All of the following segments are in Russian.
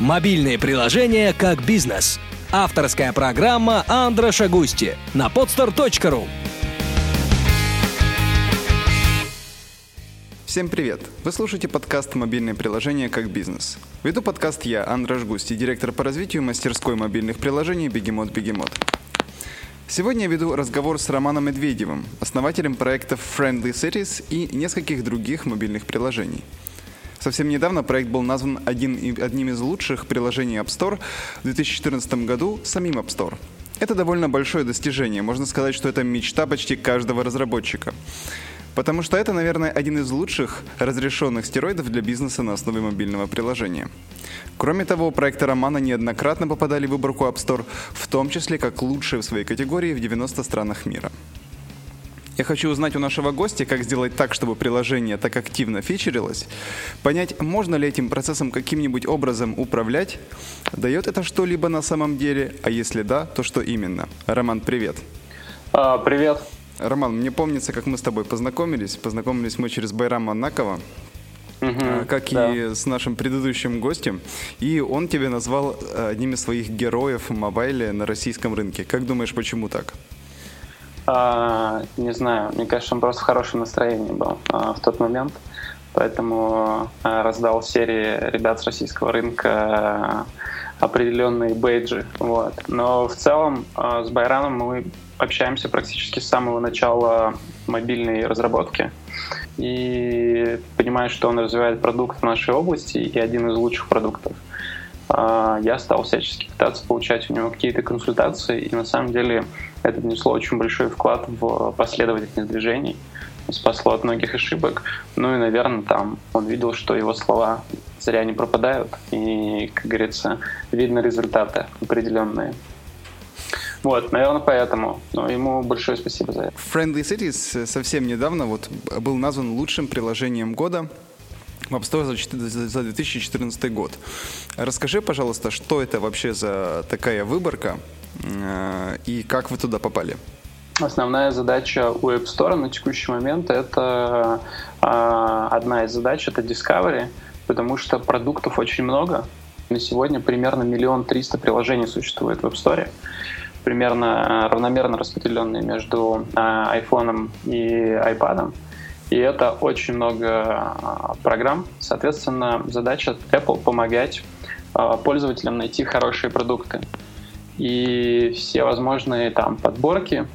Мобильные приложения как бизнес. Авторская программа Андра Шагусти на podstar.ru. Всем привет! Вы слушаете подкаст «Мобильные приложения как бизнес». Веду подкаст я, Андра Жгусти, директор по развитию мастерской мобильных приложений «Бегемот Бегемот». Сегодня я веду разговор с Романом Медведевым, основателем проектов Friendly Cities и нескольких других мобильных приложений. Совсем недавно проект был назван один, одним из лучших приложений App Store в 2014 году самим App Store. Это довольно большое достижение, можно сказать, что это мечта почти каждого разработчика. Потому что это, наверное, один из лучших разрешенных стероидов для бизнеса на основе мобильного приложения. Кроме того, проекты Романа неоднократно попадали в выборку App Store, в том числе как лучшие в своей категории в 90 странах мира. Я хочу узнать у нашего гостя, как сделать так, чтобы приложение так активно фичерилось, понять, можно ли этим процессом каким-нибудь образом управлять, дает это что-либо на самом деле, а если да, то что именно. Роман, привет. А, привет. Роман, мне помнится, как мы с тобой познакомились. Познакомились мы через Байрама Накова, угу, как да. и с нашим предыдущим гостем. И он тебя назвал э, одним из своих героев в мобайле на российском рынке. Как думаешь, почему так? А, не знаю, мне кажется, он просто в хорошем настроении был а, в тот момент. Поэтому а, раздал серии ребят с российского рынка определенные бейджи. Вот. Но в целом с Байраном мы общаемся практически с самого начала мобильной разработки и понимаю, что он развивает продукт в нашей области и один из лучших продуктов. Я стал всячески пытаться получать у него какие-то консультации, и на самом деле это внесло очень большой вклад в последовательность движений, спасло от многих ошибок. Ну и, наверное, там он видел, что его слова зря не пропадают, и, как говорится, видно результаты определенные. Вот, наверное, поэтому. Но ему большое спасибо за это. Friendly Cities совсем недавно вот был назван лучшим приложением года в App Store за 2014 год. Расскажи, пожалуйста, что это вообще за такая выборка э, и как вы туда попали? Основная задача у App Store на текущий момент это а, одна из задач это Discovery, потому что продуктов очень много. На сегодня примерно миллион триста приложений существует в App Store примерно равномерно распределенные между iPhone и iPad. И это очень много а, программ. Соответственно, задача Apple помогать а, пользователям найти хорошие продукты. И все возможные там подборки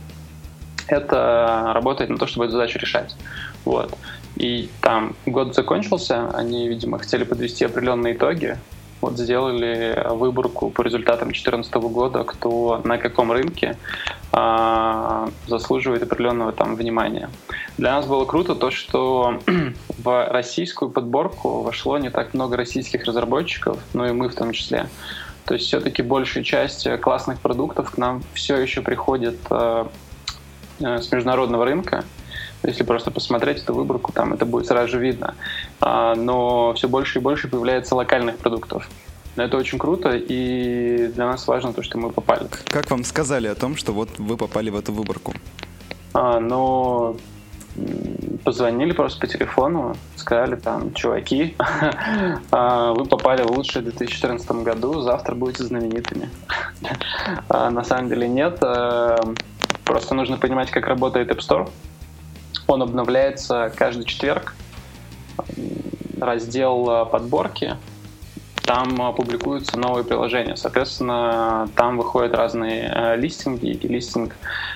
это работает на то, чтобы эту задачу решать. Вот. И там год закончился, они, видимо, хотели подвести определенные итоги, вот сделали выборку по результатам 2014 года, кто на каком рынке а, заслуживает определенного там внимания. Для нас было круто то, что в российскую подборку вошло не так много российских разработчиков, но и мы в том числе. То есть все-таки большая часть классных продуктов к нам все еще приходит э, э, с международного рынка. Если просто посмотреть эту выборку, там это будет сразу же видно. А, но все больше и больше появляется локальных продуктов. Это очень круто, и для нас важно то, что мы попали. Как вам сказали о том, что вот вы попали в эту выборку? А, ну, позвонили просто по телефону, сказали там, чуваки, а, вы попали в лучшее в 2014 году, завтра будете знаменитыми. А, на самом деле нет, просто нужно понимать, как работает App Store. Он обновляется каждый четверг. Раздел э, подборки, там э, публикуются новые приложения. Соответственно, там выходят разные э, листинги, и листинг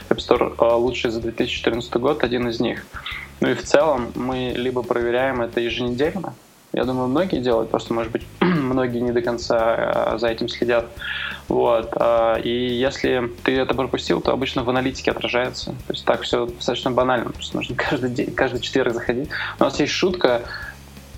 App Store лучший за 2014 год один из них. Ну и в целом мы либо проверяем это еженедельно, я думаю, многие делают, просто, может быть, многие не до конца за этим следят. Вот. И если ты это пропустил, то обычно в аналитике отражается. То есть так все достаточно банально. Просто нужно каждый день, каждый четверг заходить. У нас есть шутка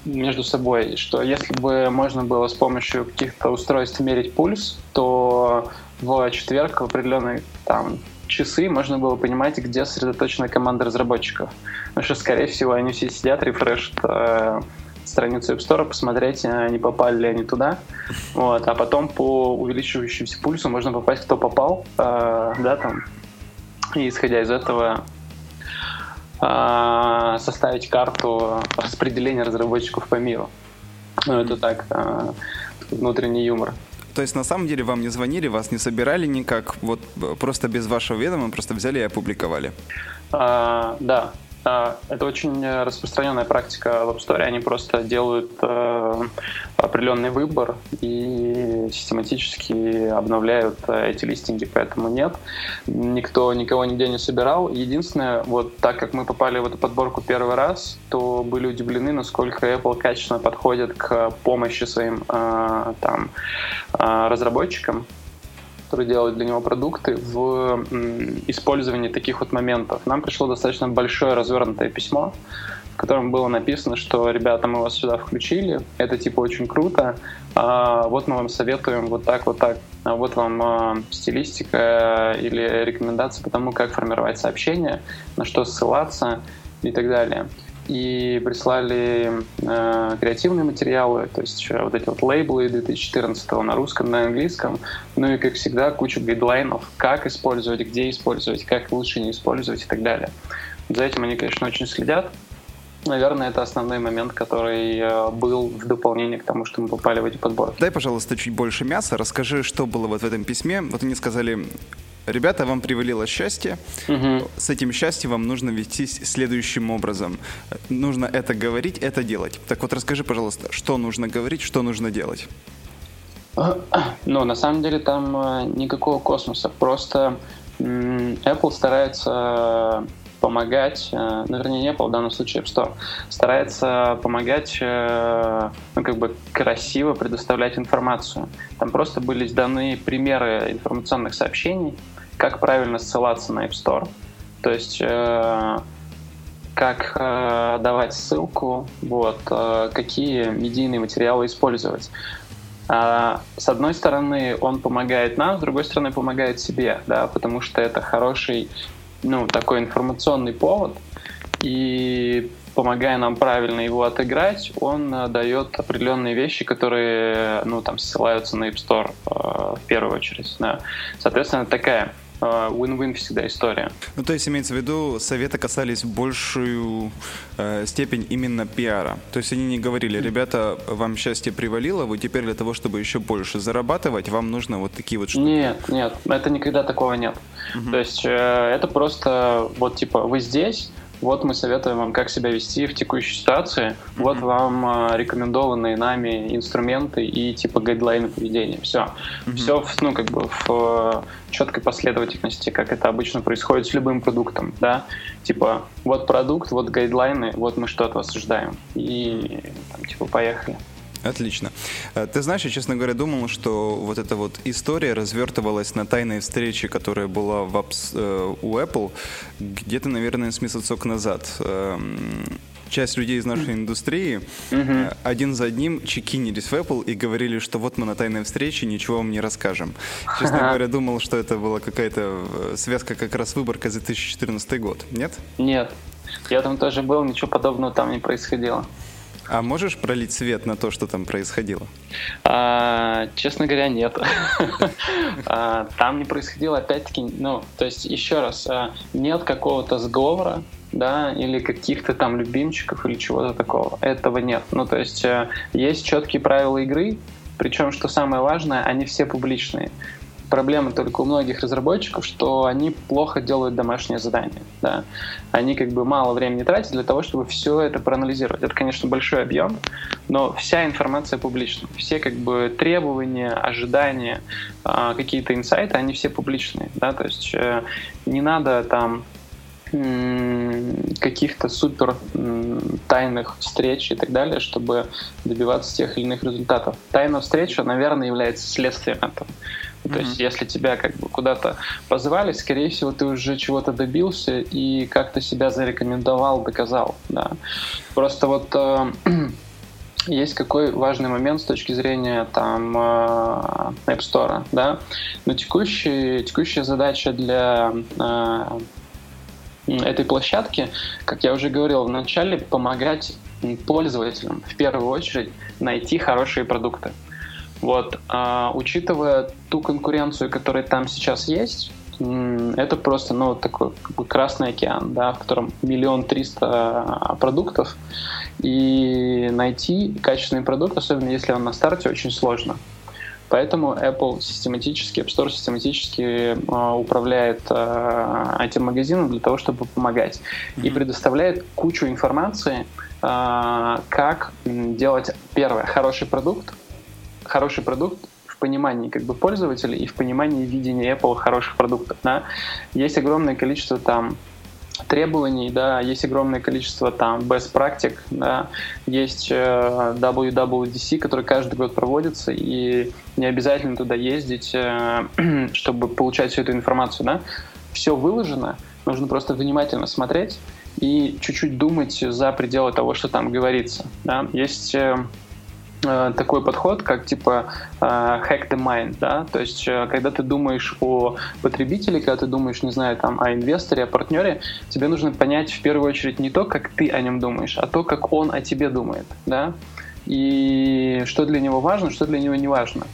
между собой, что если бы можно было с помощью каких-то устройств мерить пульс, то в четверг в определенные там часы можно было понимать, где сосредоточена команда разработчиков. Потому что, скорее всего, они все сидят, рефрешат э, страницу App Store, посмотреть, не попали ли они туда. Вот. А потом по увеличивающемуся пульсу можно попасть, кто попал, э, да, там. И исходя из этого э, составить карту распределения разработчиков по миру. Ну, это так, э, внутренний юмор. То есть на самом деле вам не звонили, вас не собирали никак, вот просто без вашего ведома просто взяли и опубликовали? А, да, это очень распространенная практика в App Store. Они просто делают э, определенный выбор и систематически обновляют э, эти листинги, поэтому нет. Никто никого нигде не собирал. Единственное, вот так как мы попали в эту подборку первый раз, то были удивлены, насколько Apple качественно подходит к помощи своим э, там, разработчикам которые делают для него продукты, в использовании таких вот моментов. Нам пришло достаточно большое развернутое письмо, в котором было написано, что ребята, мы вас сюда включили, это типа очень круто, а вот мы вам советуем вот так, вот так, а вот вам а, стилистика или рекомендации по тому, как формировать сообщения, на что ссылаться и так далее и прислали э, креативные материалы, то есть вот эти вот лейблы 2014 на русском, на английском, ну и, как всегда, кучу гайдлайнов, как использовать, где использовать, как лучше не использовать и так далее. За этим они, конечно, очень следят. Наверное, это основной момент, который э, был в дополнение к тому, что мы попали в эти подборки. Дай, пожалуйста, чуть больше мяса. Расскажи, что было вот в этом письме. Вот они сказали, Ребята, вам привалило счастье. Угу. С этим счастьем вам нужно вести следующим образом. Нужно это говорить, это делать. Так вот, расскажи, пожалуйста, что нужно говорить, что нужно делать. Ну, на самом деле там э, никакого космоса. Просто Apple старается помогать, э, ну, вернее, не Apple, в данном случае App Store, старается помогать, э, ну, как бы красиво предоставлять информацию. Там просто были даны примеры информационных сообщений, как правильно ссылаться на App Store. То есть э, как э, давать ссылку, вот, э, какие медийные материалы использовать. А, с одной стороны, он помогает нам, с другой стороны, помогает себе, да, потому что это хороший, ну, такой информационный повод, и помогая нам правильно его отыграть, он э, дает определенные вещи, которые, ну, там, ссылаются на App Store э, в первую очередь. Да. Соответственно, такая win-win всегда история. Ну, то есть имеется в виду, советы касались большую э, степень именно пиара. То есть они не говорили, ребята, вам счастье привалило, вы теперь для того, чтобы еще больше зарабатывать, вам нужно вот такие вот штуки. Нет, нет, это никогда такого нет. Угу. То есть э, это просто вот типа вы здесь, вот мы советуем вам, как себя вести в текущей ситуации. Mm-hmm. Вот вам э, рекомендованные нами инструменты и типа гайдлайны поведения. Все. Mm-hmm. Все в, ну, как бы в э, четкой последовательности, как это обычно происходит с любым продуктом. Да? Типа, вот продукт, вот гайдлайны, вот мы что от вас ожидаем. И там, типа, поехали. Отлично. Э, ты знаешь, я, честно говоря, думал, что вот эта вот история развертывалась на тайной встрече, которая была в Apps, э, у Apple где-то, наверное, с месяцок назад. Эм, часть людей из нашей индустрии mm-hmm. один за одним чекинились в Apple и говорили, что вот мы на тайной встрече, ничего вам не расскажем. Честно говоря, думал, что это была какая-то связка как раз выборка за 2014 год. Нет? Нет. Я там тоже был, ничего подобного там не происходило. А можешь пролить свет на то, что там происходило? А, честно говоря, нет. а, там не происходило, опять-таки, ну, то есть, еще раз, а, нет какого-то сговора, да, или каких-то там любимчиков или чего-то такого. Этого нет. Ну, то есть, а, есть четкие правила игры, причем, что самое важное, они все публичные проблема только у многих разработчиков, что они плохо делают домашнее задание. Да. Они как бы мало времени тратят для того, чтобы все это проанализировать. Это, конечно, большой объем, но вся информация публична. Все как бы требования, ожидания, а, какие-то инсайты, они все публичные. Да? То есть э, не надо там каких-то супер тайных встреч и так далее, чтобы добиваться тех или иных результатов. Тайна встреча, наверное, является следствием этого. Mm-hmm. То есть, если тебя как бы куда-то позвали, скорее всего, ты уже чего-то добился и как-то себя зарекомендовал, доказал. Да. Просто вот э, есть какой важный момент с точки зрения там э, App Store, да. Но текущий, текущая задача для э, этой площадки, как я уже говорил в начале, помогать пользователям в первую очередь найти хорошие продукты. Вот, а, учитывая ту конкуренцию, которая там сейчас есть, это просто, ну, такой как бы красный океан, да, в котором миллион триста продуктов, и найти качественный продукт, особенно если он на старте, очень сложно. Поэтому Apple систематически, App Store систематически э, управляет э, этим магазином для того, чтобы помогать. Mm-hmm. И предоставляет кучу информации, э, как делать, первое, хороший продукт. Хороший продукт в понимании как бы пользователя и в понимании видения Apple хороших продуктов. Да? Есть огромное количество там требований, да, есть огромное количество там best практик, да, есть э, WWDC, который каждый год проводится, и не обязательно туда ездить, э, чтобы получать всю эту информацию, да. Все выложено, нужно просто внимательно смотреть и чуть-чуть думать за пределы того, что там говорится, да. Есть э, такой подход, как типа э, hack the mind, да, то есть э, когда ты думаешь о потребителе, когда ты думаешь, не знаю, там, о инвесторе, о партнере, тебе нужно понять в первую очередь не то, как ты о нем думаешь, а то, как он о тебе думает, да, и что для него важно, что для него не важно.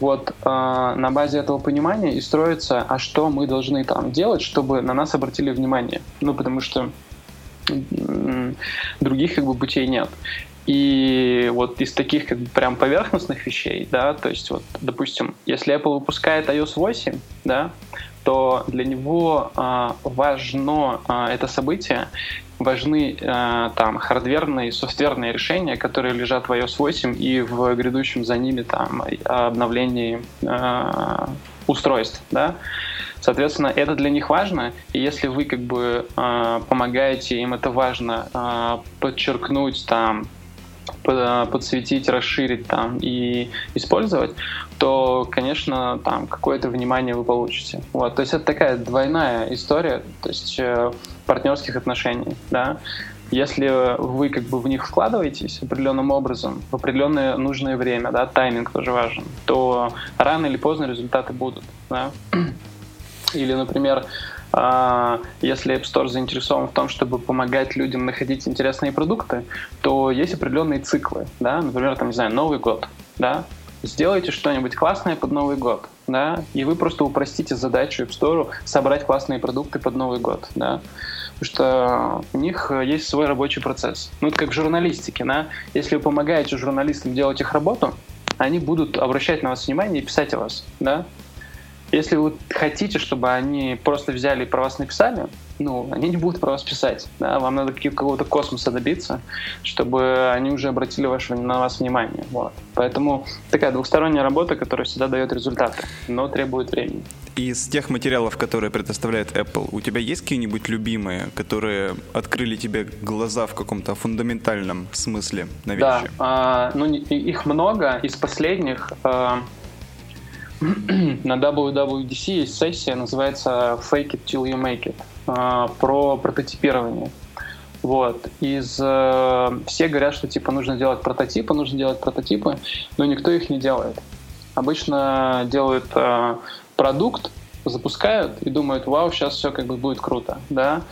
Вот э, на базе этого понимания и строится, а что мы должны там делать, чтобы на нас обратили внимание. Ну, потому что других как бы путей нет. И вот из таких как бы прям поверхностных вещей, да, то есть вот, допустим, если Apple выпускает iOS 8, да, то для него э, важно э, это событие, важны э, там хардверные и софтверные решения, которые лежат в iOS 8 и в грядущем за ними там обновлении э, устройств, да. Соответственно, это для них важно, и если вы как бы э, помогаете им это важно э, подчеркнуть там подсветить, расширить там и использовать, то, конечно, там какое-то внимание вы получите. Вот, то есть это такая двойная история, то есть э, партнерских отношений, да. Если вы как бы в них вкладываетесь определенным образом, в определенное нужное время, да, тайминг тоже важен, то рано или поздно результаты будут, да. Или, например, если App Store заинтересован в том, чтобы помогать людям находить интересные продукты, то есть определенные циклы, да, например, там, не знаю, Новый год, да, сделайте что-нибудь классное под Новый год, да, и вы просто упростите задачу App Store собрать классные продукты под Новый год, да, потому что у них есть свой рабочий процесс. Ну, это как в журналистике, да, если вы помогаете журналистам делать их работу, они будут обращать на вас внимание и писать о вас, да, если вы хотите, чтобы они просто взяли и про вас написали, ну, они не будут про вас писать. Да? Вам надо какого-то космоса добиться, чтобы они уже обратили ваше, на вас внимание. Вот. Поэтому такая двухсторонняя работа, которая всегда дает результаты, но требует времени. Из тех материалов, которые предоставляет Apple, у тебя есть какие-нибудь любимые, которые открыли тебе глаза в каком-то фундаментальном смысле на вещи? Да, э, ну, их много. Из последних э, на WWDC есть сессия, называется Fake It Till You Make It, а, про прототипирование. Вот. Из, э, все говорят, что типа нужно делать прототипы, нужно делать прототипы, но никто их не делает. Обычно делают э, продукт, запускают и думают, вау, сейчас все как бы будет круто, да,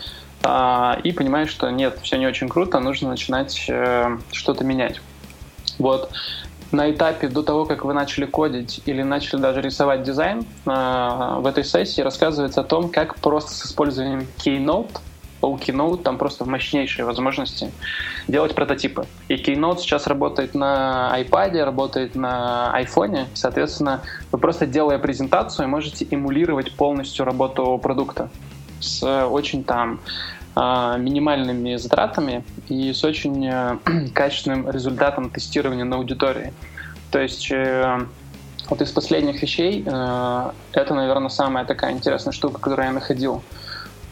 а, и понимают, что нет, все не очень круто, нужно начинать э, что-то менять. Вот на этапе до того, как вы начали кодить или начали даже рисовать дизайн, э, в этой сессии рассказывается о том, как просто с использованием Keynote, у Keynote там просто мощнейшие возможности делать прототипы. И Keynote сейчас работает на iPad, работает на iPhone. Соответственно, вы просто делая презентацию, можете эмулировать полностью работу продукта с очень там а, минимальными затратами и с очень э, качественным результатом тестирования на аудитории. То есть э, вот из последних вещей э, это, наверное, самая такая интересная штука, которую я находил.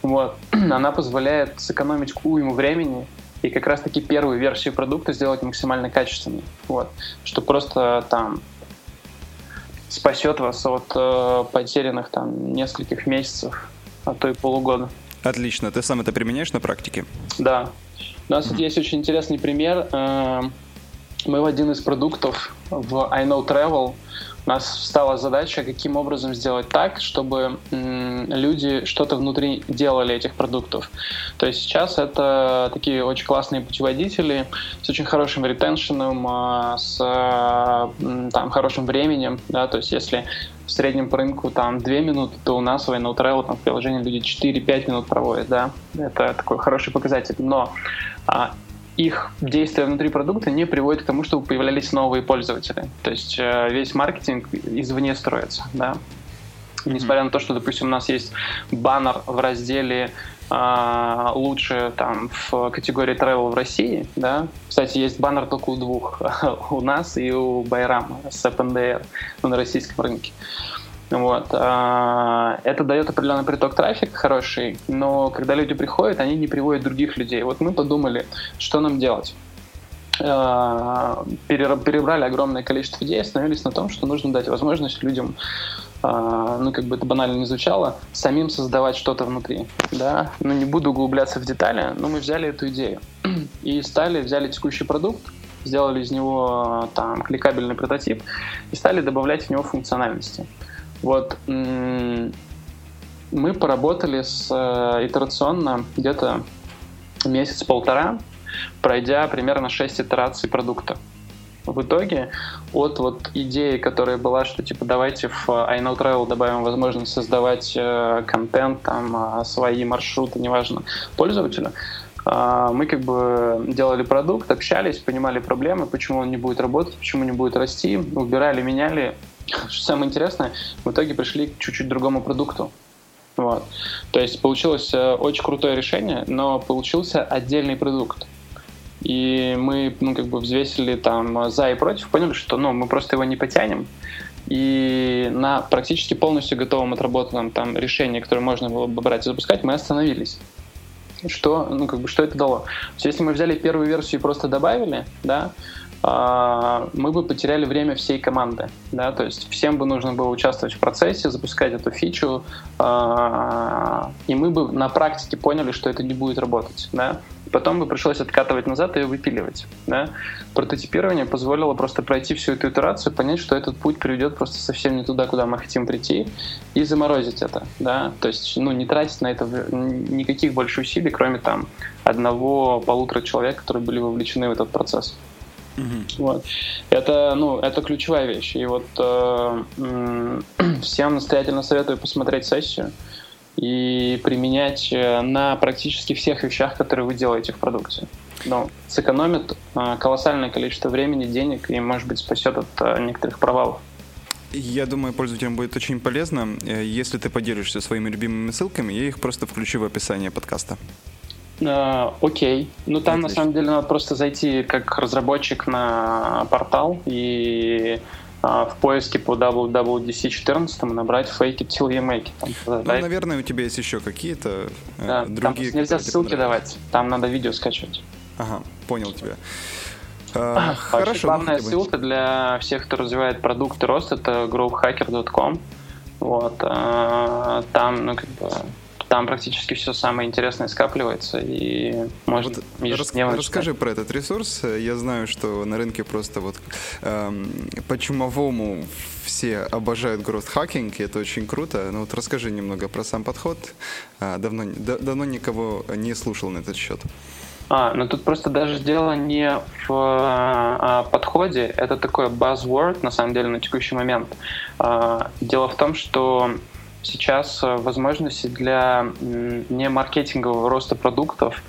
Вот. Она позволяет сэкономить уйму времени и как раз-таки первую версию продукта сделать максимально качественной. Вот. Что просто там спасет вас от э, потерянных там нескольких месяцев, а то и полугода. Отлично. Ты сам это применяешь на практике? Да. У нас тут есть очень интересный пример. Э, мы в один из продуктов в I Know Travel у нас встала задача, каким образом сделать так, чтобы люди что-то внутри делали этих продуктов. То есть сейчас это такие очень классные путеводители с очень хорошим ретеншеном, а, с там, хорошим временем. Да? То есть если в среднем по рынку там 2 минуты, то у нас No Travel там, в приложении люди 4-5 минут проводят. Да? Это такой хороший показатель. Но а, их действия внутри продукта не приводит к тому, чтобы появлялись новые пользователи. То есть э, весь маркетинг извне строится, да. Несмотря на то, что, допустим, у нас есть баннер в разделе э, лучше там в категории travel в России, да. Кстати, есть баннер только у двух, у нас и у Байрама с FNDR на российском рынке. Вот. А, это дает определенный приток трафика хороший, но когда люди приходят, они не приводят других людей. Вот мы подумали, что нам делать а, перебрали огромное количество идей, остановились на том, что нужно дать возможность людям, а, ну, как бы это банально не звучало, самим создавать что-то внутри, да, ну, не буду углубляться в детали, но мы взяли эту идею и стали, взяли текущий продукт, сделали из него там кликабельный прототип и стали добавлять в него функциональности. Вот мы поработали с э, итерационно где-то месяц-полтора, пройдя примерно 6 итераций продукта. В итоге от вот идеи, которая была, что типа давайте в I Know Travel добавим возможность создавать э, контент, там, э, свои маршруты, неважно, пользователю, э, мы как бы делали продукт, общались, понимали проблемы, почему он не будет работать, почему не будет расти, убирали, меняли, что самое интересное, в итоге пришли к чуть-чуть другому продукту. Вот. То есть получилось э, очень крутое решение, но получился отдельный продукт. И мы ну, как бы взвесили там за и против, поняли, что ну, мы просто его не потянем. И на практически полностью готовом отработанном там решении, которое можно было бы брать и запускать, мы остановились. Что, ну, как бы, что это дало? То есть, если мы взяли первую версию и просто добавили, да, а, мы бы потеряли время всей команды. Да? То есть всем бы нужно было участвовать в процессе, запускать эту фичу, а, и мы бы на практике поняли, что это не будет работать. Да? Потом бы пришлось откатывать назад и выпиливать. Да? Прототипирование позволило просто пройти всю эту итерацию, понять, что этот путь приведет просто совсем не туда, куда мы хотим прийти, и заморозить это. Да? То есть ну, не тратить на это никаких больше усилий, кроме там одного-полутора человек, которые были вовлечены в этот процесс. Вот. Это, ну, это ключевая вещь. И вот э, э, всем настоятельно советую посмотреть сессию и применять э, на практически всех вещах, которые вы делаете в продукте. Ну, сэкономит э, колоссальное количество времени, денег и, может быть, спасет от э, некоторых провалов. Я думаю, пользователям будет очень полезно, если ты поделишься своими любимыми ссылками, я их просто включу в описание подкаста. Uh, окей. Ну, там, Отлично. на самом деле, надо просто зайти как разработчик на портал и в поиске по WWDC 14 набрать fake it till you make it. Там, ну, да, наверное, у тебя есть еще какие-то uh, да, другие... Там нельзя ссылки давать, там надо видео скачивать. Ага, понял тебя. Uh, хорошо. Ну, главная ну, ссылка для всех, кто развивает продукты рост, это growhacker.com. Вот, там, ну, как бы, там практически все самое интересное скапливается и можно вот ежедневно рас, Расскажи про этот ресурс. Я знаю, что на рынке просто вот эм, по-чумовому все обожают hacking, и это очень круто. Ну вот расскажи немного про сам подход. А, давно, да, давно никого не слушал на этот счет. А, ну тут просто даже дело не в а, подходе, это такой buzzword на самом деле на текущий момент. А, дело в том, что сейчас э, возможности для не маркетингового роста продуктов,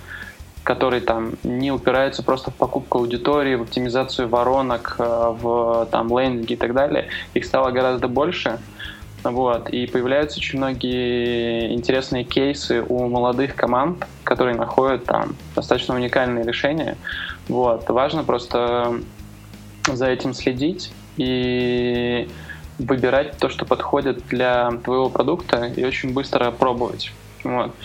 которые там не упираются просто в покупку аудитории, в оптимизацию воронок, э, в там лендинги и так далее, их стало гораздо больше. Вот. И появляются очень многие интересные кейсы у молодых команд, которые находят там достаточно уникальные решения. Вот. Важно просто за этим следить и выбирать то, что подходит для твоего продукта и очень быстро пробовать. Вот.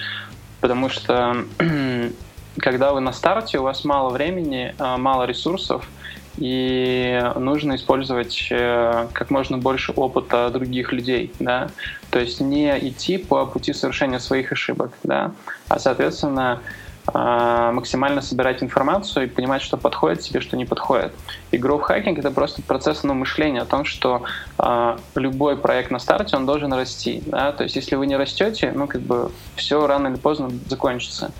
Потому что когда вы на старте, у вас мало времени, а, мало ресурсов, и нужно использовать э, как можно больше опыта других людей, да, то есть не идти по пути совершения своих ошибок, да, а, соответственно, максимально собирать информацию и понимать, что подходит тебе, что не подходит. И growth хакинг это просто процесс ну, мышления о том, что э, любой проект на старте, он должен расти. Да? То есть если вы не растете, ну как бы все рано или поздно закончится.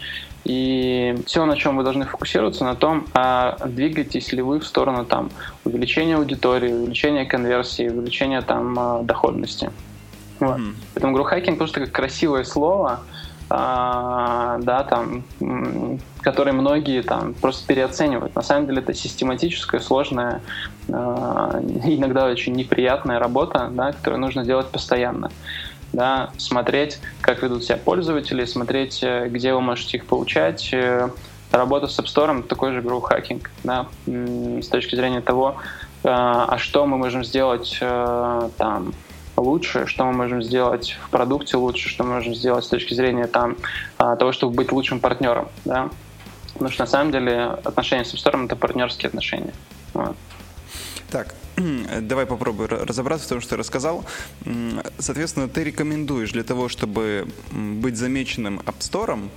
И все, на чем вы должны фокусироваться, на том, а двигаетесь ли вы в сторону там, увеличения аудитории, увеличения конверсии, увеличения там, а, доходности. Вот. Mm-hmm. Поэтому грухакинг просто как красивое слово, а, да, там, которые многие там просто переоценивают. На самом деле это систематическая, сложная, а, иногда очень неприятная работа, да, которую нужно делать постоянно да, смотреть, как ведут себя пользователи, смотреть, э, где вы можете их получать. Э, работа с App Store — такой же hacking, да, с точки зрения того, э, а что мы можем сделать там лучше, что мы можем сделать в продукте лучше, что мы можем сделать с точки зрения там, того, чтобы быть лучшим партнером. Да? Потому что на самом деле отношения с Store — это партнерские отношения. Вот. Так, давай попробую разобраться в том, что ты рассказал. Соответственно, ты рекомендуешь для того, чтобы быть замеченным App Store,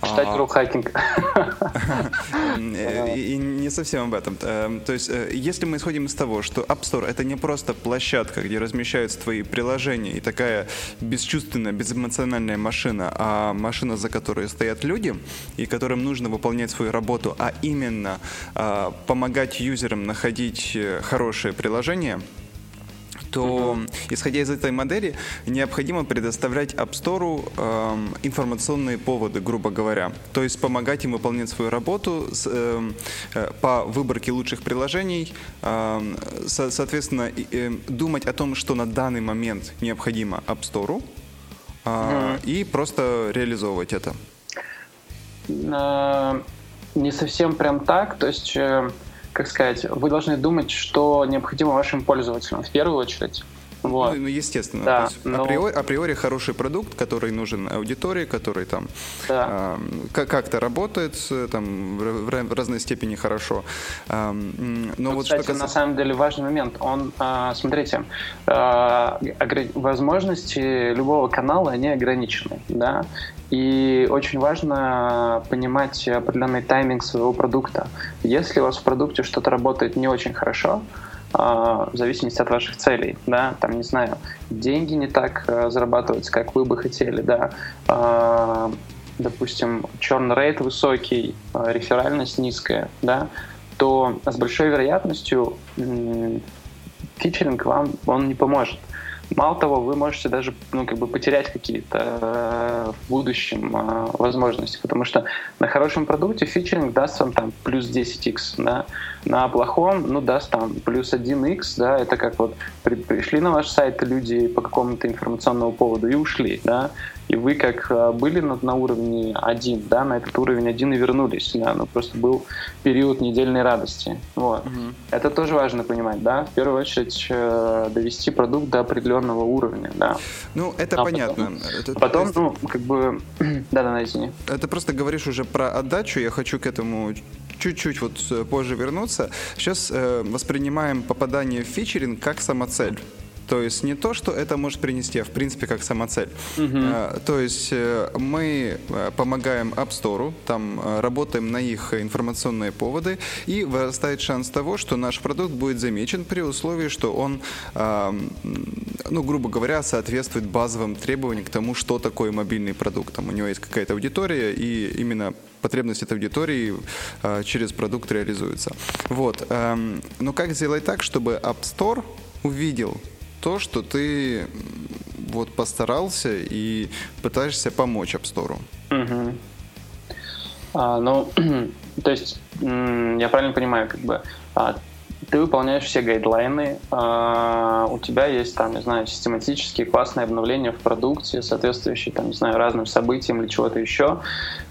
Читать а... рухакинг. И не совсем об этом. Эм, то есть, э, если мы исходим из того, что App Store это не просто площадка, где размещаются твои приложения и такая бесчувственная, безэмоциональная машина, а машина, за которой стоят люди, и которым нужно выполнять свою работу, а именно а, помогать юзерам находить э, хорошие приложения, то, исходя из этой модели, необходимо предоставлять App Store э, информационные поводы, грубо говоря. То есть помогать им выполнять свою работу с, эм, э, по выборке лучших приложений, э, со, соответственно, э, думать о том, что на данный момент необходимо App Store, э, mm и просто реализовывать это. Uh, не совсем прям так. То есть э, как сказать, вы должны думать, что необходимо вашим пользователям в первую очередь. Вот. Ну, естественно. Да, но... априори, априори хороший продукт, который нужен аудитории, который там да. э, как-то работает там, в, в разной степени хорошо. Э, но ну, вот, кстати, что на самом деле важный момент. Он, э, смотрите, э, возможности любого канала, они ограничены. Да? И очень важно понимать определенный тайминг своего продукта. Если у вас в продукте что-то работает не очень хорошо, а, в зависимости от ваших целей, да, там, не знаю, деньги не так э, зарабатываются, как вы бы хотели, да, а, допустим, churn rate высокий, а, реферальность низкая, да, то с большой вероятностью фичеринг вам он не поможет. Мало того, вы можете даже ну, как бы потерять какие-то э, в будущем э, возможности, потому что на хорошем продукте фичеринг даст вам там плюс 10x, да, на плохом, ну, даст там плюс 1x, да, это как вот при, пришли на ваш сайт люди по какому-то информационному поводу и ушли, да, и вы как э, были на, на уровне 1, да, на этот уровень 1 и вернулись, да, ну, просто был период недельной радости, вот. Угу. Это тоже важно понимать, да, в первую очередь э, довести продукт до определенного уровня, да. Ну, это а понятно. Потом, это, потом есть... ну, как бы, да-да, извини. Это просто говоришь уже про отдачу, я хочу к этому чуть-чуть вот э, позже вернуться. Сейчас э, воспринимаем попадание в фичеринг как самоцель. То есть не то, что это может принести, а в принципе как самоцель. Угу. То есть э, мы э, помогаем App Store, там работаем на их информационные поводы, и вырастает шанс того, что наш продукт будет замечен при условии, что он, ну, грубо говоря, соответствует базовым требованиям к тому, что такое мобильный продукт. Там у него есть какая-то аудитория, и именно потребность этой аудитории через продукт реализуется. Вот. Эм, но как сделать так, чтобы App Store увидел то, что ты вот постарался и пытаешься помочь App Store. Угу. А, ну, то есть, я правильно понимаю, как бы а, ты выполняешь все гайдлайны, а, у тебя есть там, не знаю, систематические классные обновления в продукте, соответствующие там, не знаю, разным событиям или чего-то еще,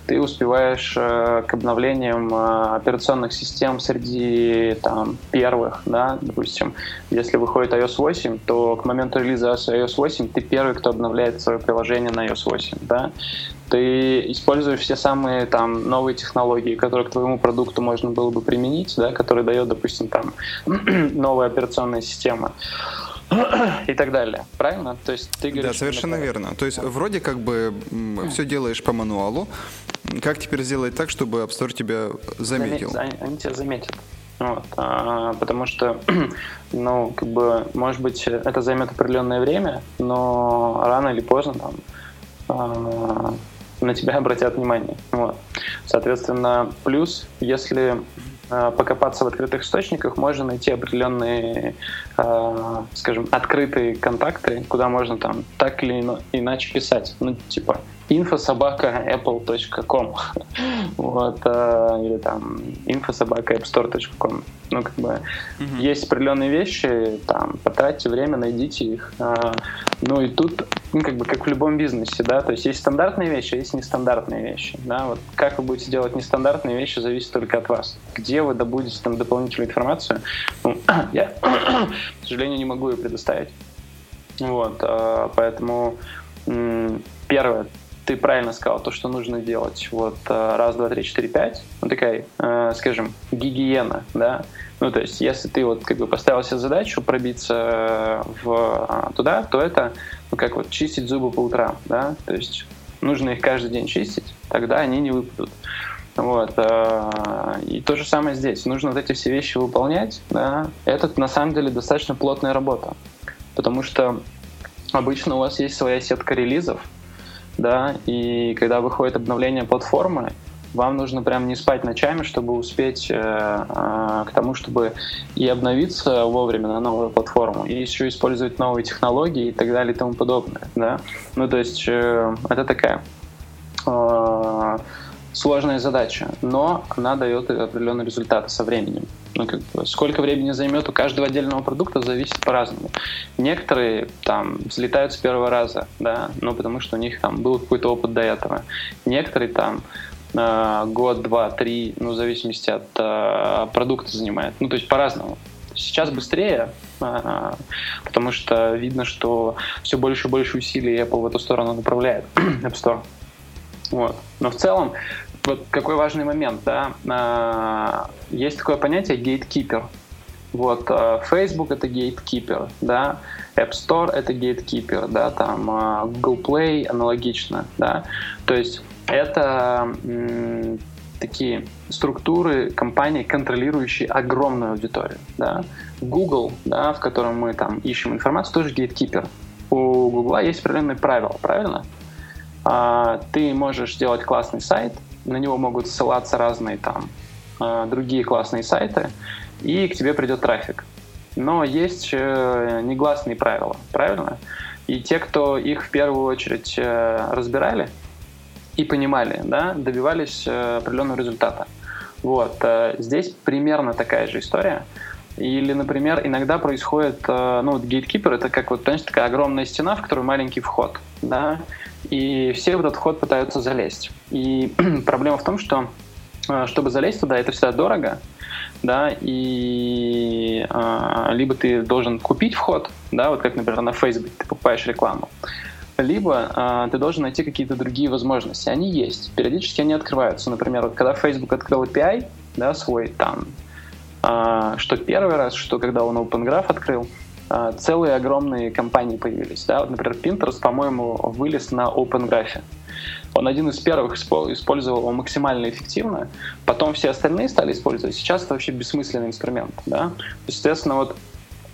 ты успеваешь э, к обновлениям э, операционных систем среди там, первых, да, допустим, если выходит iOS 8, то к моменту релиза iOS 8 ты первый, кто обновляет свое приложение на iOS 8, да, ты используешь все самые там новые технологии, которые к твоему продукту можно было бы применить, да, которые дает, допустим, там новая операционная система и так далее. Правильно? То есть ты говоришь... Да, совершенно верно. То есть вроде как бы все делаешь по мануалу, Как теперь сделать так, чтобы App Store тебя заметил? Заметь, они тебя заметят. Вот, а, потому что, ну, как бы, может быть, это займет определенное время, но рано или поздно там а, на тебя обратят внимание. Вот. Соответственно, плюс, если покопаться в открытых источниках, можно найти определенные, а, скажем, открытые контакты, куда можно там так или иначе писать. Ну, типа, infosobaka.apple.com вот, э, или там infosobaka.appstore.com ну, как бы, mm-hmm. есть определенные вещи, там, потратьте время, найдите их. Э, ну, и тут, ну, как бы, как в любом бизнесе, да, то есть есть стандартные вещи, а есть нестандартные вещи, да, вот как вы будете делать нестандартные вещи, зависит только от вас. Где вы добудете там дополнительную информацию, ну, я, к сожалению, не могу ее предоставить. Вот, э, поэтому первое, ты правильно сказал, то, что нужно делать. Вот э, раз, два, три, четыре, пять. Ну, такая, э, скажем, гигиена, да. Ну, то есть, если ты вот как бы поставил себе задачу пробиться в, а, туда, то это, ну, как вот чистить зубы по утрам, да. То есть, нужно их каждый день чистить, тогда они не выпадут. Вот. Э, и то же самое здесь. Нужно вот эти все вещи выполнять. Да? Это на самом деле достаточно плотная работа. Потому что обычно у вас есть своя сетка релизов, да, и когда выходит обновление платформы, вам нужно прям не спать ночами, чтобы успеть э, э, к тому, чтобы и обновиться вовремя на новую платформу, и еще использовать новые технологии и так далее и тому подобное. Да? Ну, то есть э, это такая э, сложная задача, но она дает определенный результат со временем. Ну, как бы, сколько времени займет у каждого отдельного продукта, зависит по-разному. Некоторые там взлетают с первого раза, да, ну, потому что у них там был какой-то опыт до этого. Некоторые там э, год, два, три, ну, в зависимости от э, продукта занимает. Ну, то есть по-разному. Сейчас быстрее, э, потому что видно, что все больше и больше усилий Apple в эту сторону направляет, App Store. Вот. Но в целом, вот какой важный момент, да, а, есть такое понятие gatekeeper. Вот, а, Facebook это gatekeeper, да, App Store это gatekeeper, да, там а, Google Play аналогично, да, то есть это такие структуры компаний, контролирующие огромную аудиторию, да. Google, да, в котором мы там ищем информацию, тоже gatekeeper. У Google есть определенные правила, правильно? А, ты можешь сделать классный сайт, на него могут ссылаться разные там а, другие классные сайты, и к тебе придет трафик. Но есть э, негласные правила, правильно? И те, кто их в первую очередь э, разбирали и понимали, да, добивались э, определенного результата. Вот. Здесь примерно такая же история. Или, например, иногда происходит, ну, вот гейткипер — это как вот, знаешь, такая огромная стена, в которую маленький вход, да, и все в этот вход пытаются залезть. И проблема в том, что э, чтобы залезть туда, это всегда дорого, да, и э, либо ты должен купить вход, да, вот как, например, на Facebook ты покупаешь рекламу, либо э, ты должен найти какие-то другие возможности. Они есть, периодически они открываются. Например, вот когда Facebook открыл API, да, свой там, э, что первый раз, что когда он OpenGraph открыл, а, целые огромные компании появились. Да? Вот, например, Pinterest, по-моему, вылез на OpenGraph. Он один из первых использовал его максимально эффективно, потом все остальные стали использовать. Сейчас это вообще бессмысленный инструмент. Да? Естественно, вот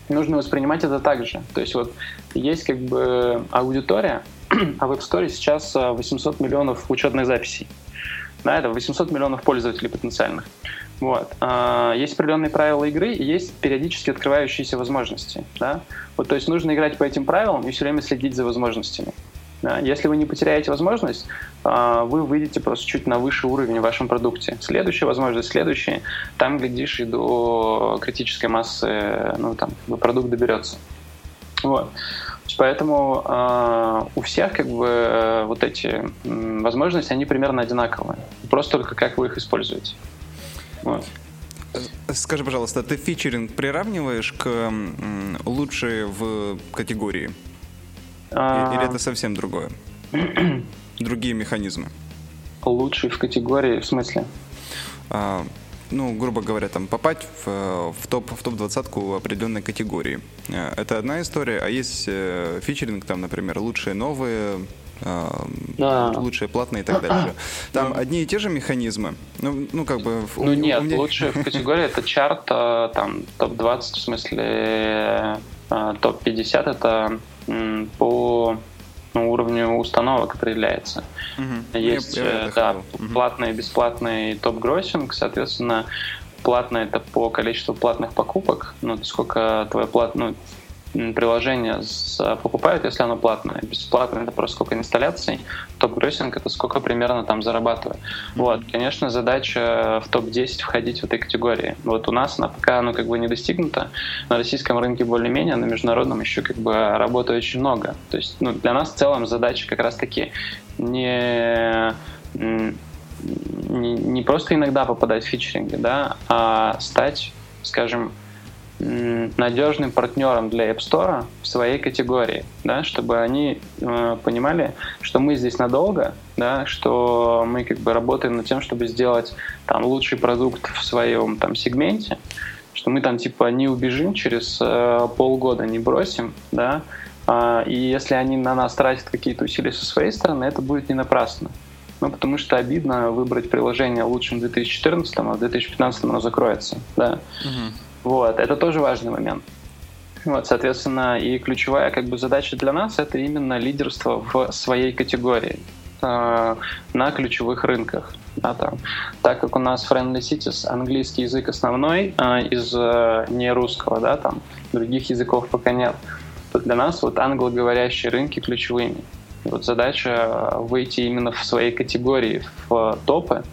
нужно воспринимать это так же. То есть вот есть как бы аудитория, а в App Store сейчас 800 миллионов учетных записей. Да, это 800 миллионов пользователей потенциальных. Вот. А, есть определенные правила игры и есть периодически открывающиеся возможности. Да? Вот, то есть нужно играть по этим правилам и все время следить за возможностями. Да? Если вы не потеряете возможность, а, вы выйдете просто чуть на высший уровень в вашем продукте. Следующая возможность, следующая, там, глядишь, и до критической массы ну, там, продукт доберется. Вот. Поэтому э, у всех как бы э, вот эти э, возможности, они примерно одинаковые. Просто только как вы их используете. Вот. Скажи, пожалуйста, ты фичеринг приравниваешь к лучшей в категории? А... Или это совсем другое? Другие механизмы? Лучший в категории, в смысле? А, ну, грубо говоря, там попасть в, в топ в топ двадцатку определенной категории. Э, это одна история, а есть э, фичеринг, там, например, лучшие новые да. лучшие платные и так дальше. Там да. одни и те же механизмы. Ну, ну как бы. Ну нет, меня... лучшие в категории это чарт, там топ-20, в смысле топ-50 это по ну, уровню установок определяется. Угу. Есть я, я да, угу. платный и бесплатный топ-гроссинг, соответственно, платный это по количеству платных покупок, ну, сколько твое плат, ну, приложение покупают, если оно платное. Бесплатно это просто сколько инсталляций. Топ-гроссинг это сколько примерно там зарабатываю. Mm-hmm. Вот, конечно, задача в топ-10 входить в этой категории. Вот у нас она пока ну, как бы не достигнута. На российском рынке более-менее, на международном еще как бы работы очень много. То есть ну, для нас в целом задача как раз-таки не не, не просто иногда попадать в фичеринги, да, а стать, скажем, надежным партнером для App Store в своей категории, да, чтобы они э, понимали, что мы здесь надолго, да, что мы как бы работаем над тем, чтобы сделать там лучший продукт в своем там сегменте, что мы там типа не убежим через э, полгода, не бросим, да, э, и если они на нас тратят какие-то усилия со своей стороны, это будет не напрасно. Ну, потому что обидно выбрать приложение лучшим в 2014, а в 2015 оно закроется, да. Угу. Вот, это тоже важный момент. Вот, соответственно, и ключевая как бы задача для нас это именно лидерство в своей категории э, на ключевых рынках. Да, там. Так как у нас Friendly Cities английский язык основной э, из э, не русского, да, там других языков пока нет, то для нас вот англоговорящие рынки ключевыми. Вот задача выйти именно в своей категории в топы,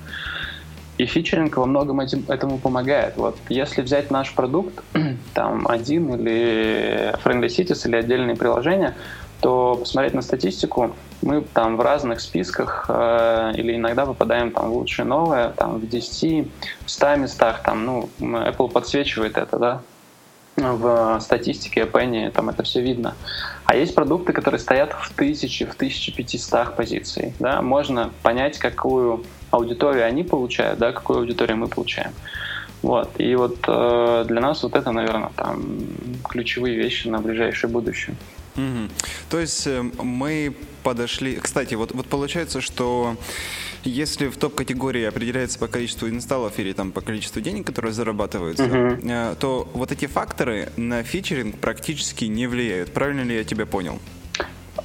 и фичеринг во многом этим, этому помогает. Вот если взять наш продукт, там один или Friendly Cities или отдельные приложения, то посмотреть на статистику, мы там в разных списках э, или иногда попадаем там в лучшие новые, там в 10, в 100 местах, там, ну, Apple подсвечивает это, да, в статистике Penny, там это все видно. А есть продукты, которые стоят в тысячи, в 1500 позиций. Да? Можно понять, какую аудиторию они получают, да, какую аудиторию мы получаем. Вот. И вот э, для нас вот это, наверное, там ключевые вещи на ближайшее будущее. Угу. То есть э, мы подошли... Кстати, вот, вот получается, что если в топ-категории определяется по количеству инсталлов или там по количеству денег, которые зарабатываются, uh-huh. то вот эти факторы на фичеринг практически не влияют. Правильно ли я тебя понял?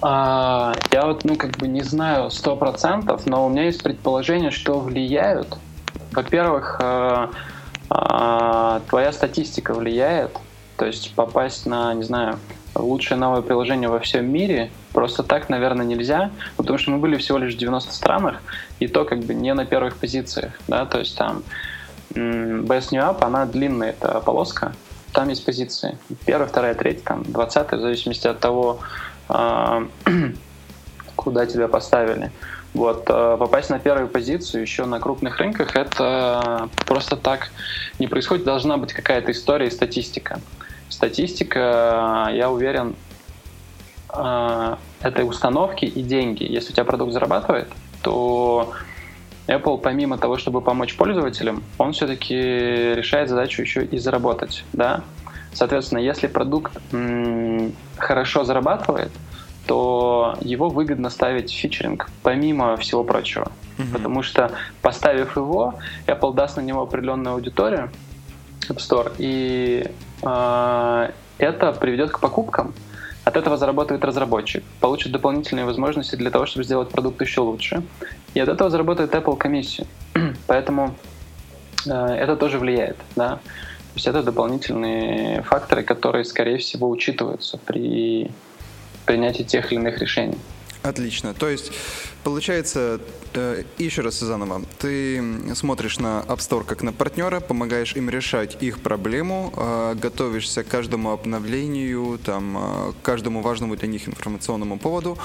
А, я вот, ну, как бы не знаю сто процентов, но у меня есть предположение, что влияют. Во-первых, а, а, твоя статистика влияет, то есть попасть на, не знаю, лучшее новое приложение во всем мире просто так, наверное, нельзя, потому что мы были всего лишь в 90 странах, и то как бы не на первых позициях, да, то есть там Best New App, она длинная, эта полоска, там есть позиции. Первая, вторая, третья, там, двадцатая, в зависимости от того, а, куда тебя поставили. Вот, а, попасть на первую позицию еще на крупных рынках, это просто так не происходит. Должна быть какая-то история и статистика. Статистика, я уверен, э, это установки и деньги. Если у тебя продукт зарабатывает, то Apple, помимо того, чтобы помочь пользователям, он все-таки решает задачу еще и заработать. Да? Соответственно, если продукт м- хорошо зарабатывает, то его выгодно ставить в фичеринг, помимо всего прочего. Mm-hmm. Потому что, поставив его, Apple даст на него определенную аудиторию, App Store, и э, это приведет к покупкам. От этого заработает разработчик, получит дополнительные возможности для того, чтобы сделать продукт еще лучше. И от этого заработает Apple комиссию. Поэтому э, это тоже влияет. Да? То есть это дополнительные факторы, которые, скорее всего, учитываются при принятии тех или иных решений. Отлично. То есть Получается, э, еще раз заново, ты смотришь на App Store как на партнера, помогаешь им решать их проблему, э, готовишься к каждому обновлению, там, э, каждому важному для них информационному поводу.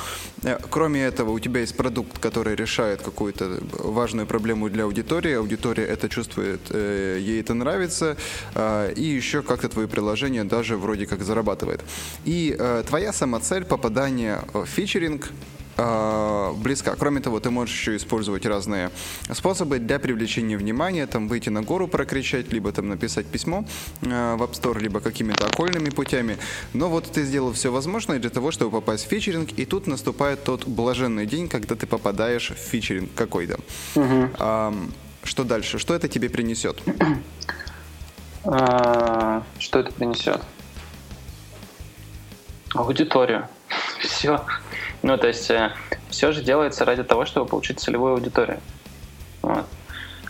Кроме этого, у тебя есть продукт, который решает какую-то важную проблему для аудитории, аудитория это чувствует, ей это нравится, и еще как-то твои приложения даже вроде как зарабатывает. И твоя самоцель попадания в фичеринг э, близка. Кроме того, ты можешь еще использовать разные способы для привлечения внимания, там выйти на гору прокричать, либо там написать письмо э, в App Store, либо какими-то окольными путями. Но вот ты сделал все возможное для того, чтобы попасть в фичеринг, и тут наступает тот блаженный день, когда ты попадаешь в фичеринг какой-то. Угу. А, что дальше? Что это тебе принесет? А, что это принесет? Аудиторию. Все. Ну, то есть э, все же делается ради того, чтобы получить целевую аудиторию. Вот.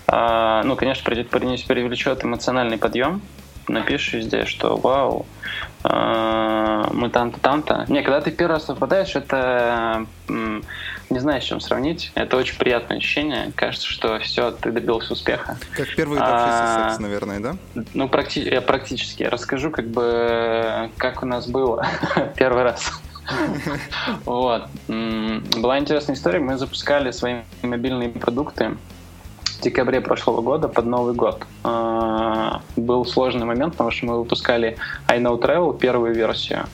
А, ну, конечно, привлечет эмоциональный подъем. Напишешь везде, что вау, а, мы там-то, там-то. Не, когда ты первый раз попадаешь, это не знаю, с чем сравнить. Это очень приятное ощущение. Кажется, что все, ты добился успеха. Как первый удавшийся а, секс, наверное, да? Ну, практи я практически. Я расскажу, как бы, как у нас было первый раз. Вот. Была интересная история. Мы запускали свои мобильные продукты в декабре прошлого года под Новый год. А, был сложный момент, потому что мы выпускали I Know Travel, первую версию.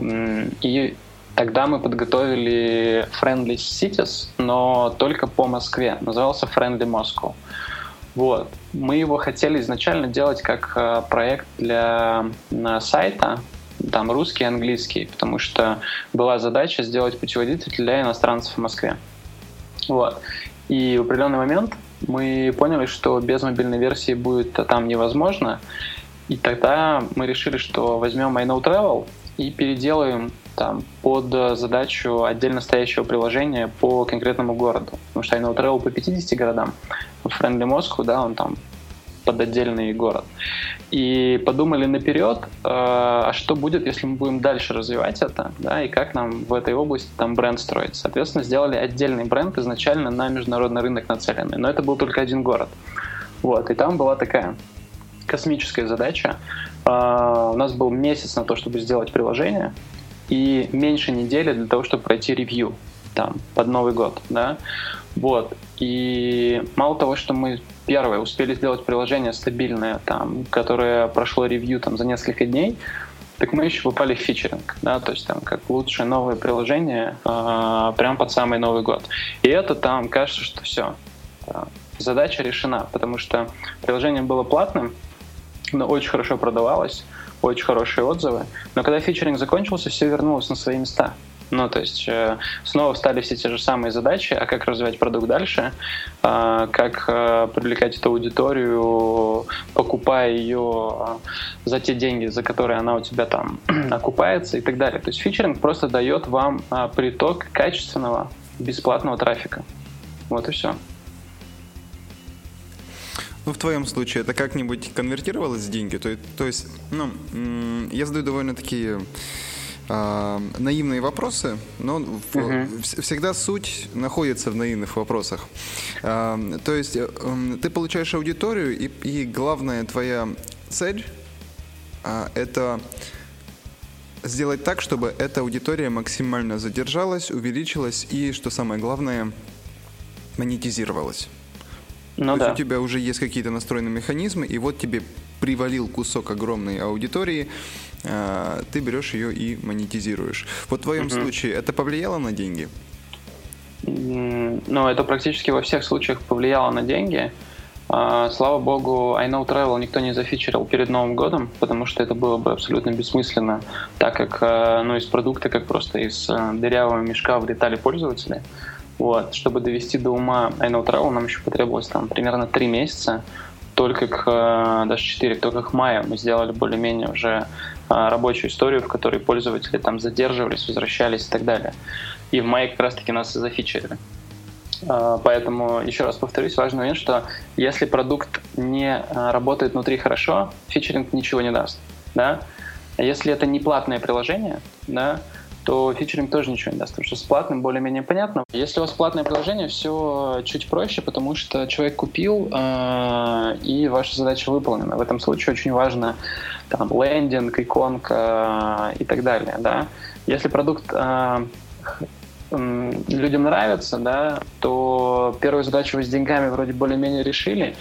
И тогда мы подготовили Friendly Cities, но только по Москве. Назывался Friendly Moscow. Вот. Мы его хотели изначально делать как а, проект для сайта, там русский и английский, потому что была задача сделать путеводитель для иностранцев в Москве. Вот. И в определенный момент мы поняли, что без мобильной версии будет там невозможно. И тогда мы решили, что возьмем I Know Travel и переделаем там под задачу отдельно стоящего приложения по конкретному городу. Потому что I Know Travel по 50 городам, Friendly Moscow, да, он там под отдельный город. И подумали наперед, э, а что будет, если мы будем дальше развивать это, да, и как нам в этой области там бренд строить. Соответственно, сделали отдельный бренд изначально на международный рынок нацеленный, но это был только один город. Вот, и там была такая космическая задача. Э, у нас был месяц на то, чтобы сделать приложение, и меньше недели для того, чтобы пройти ревью там под Новый год, да. Вот. И мало того, что мы первое успели сделать приложение стабильное, там, которое прошло ревью там за несколько дней, так мы еще попали в фичеринг, да, то есть там как лучшее новое приложение э, прям под самый Новый год. И это там кажется, что все, задача решена, потому что приложение было платным, но очень хорошо продавалось, очень хорошие отзывы. Но когда фичеринг закончился, все вернулось на свои места. Ну, то есть э, снова стали все те же самые задачи, а как развивать продукт дальше, э, как э, привлекать эту аудиторию, покупая ее за те деньги, за которые она у тебя там окупается и так далее. То есть фичеринг просто дает вам приток качественного бесплатного трафика. Вот и все. Ну, в твоем случае это как-нибудь конвертировалось в деньги? То, то есть, ну, я задаю довольно такие э, наивные вопросы, но угу. всегда суть находится в наивных вопросах. Э, то есть э, ты получаешь аудиторию, и, и главная твоя цель э, это сделать так, чтобы эта аудитория максимально задержалась, увеличилась и, что самое главное, монетизировалась. Ну, То да. есть у тебя уже есть какие-то настроенные механизмы, и вот тебе привалил кусок огромной аудитории, ты берешь ее и монетизируешь. Вот в твоем угу. случае это повлияло на деньги? Ну, это практически во всех случаях повлияло на деньги. А, слава богу, I Know Travel никто не зафичерил перед Новым годом, потому что это было бы абсолютно бессмысленно, так как а, ну, из продукта, как просто из дырявого мешка влетали пользователи. Вот. Чтобы довести до ума I Know Travel, нам еще потребовалось там примерно три месяца. Только к, даже 4, только к маю мы сделали более-менее уже а, рабочую историю, в которой пользователи там задерживались, возвращались и так далее. И в мае как раз-таки нас и зафичерили. А, поэтому, еще раз повторюсь, важный момент, что если продукт не а, работает внутри хорошо, фичеринг ничего не даст. Да? А если это не платное приложение, да, то фичеринг тоже ничего не даст, потому что с платным более-менее понятно. Если у вас платное приложение, все чуть проще, потому что человек купил, и ваша задача выполнена. В этом случае очень важно там, лендинг, иконка э, и так далее. Да? Если продукт э, людям нравится, да, то первую задачу вы с деньгами вроде более-менее решили,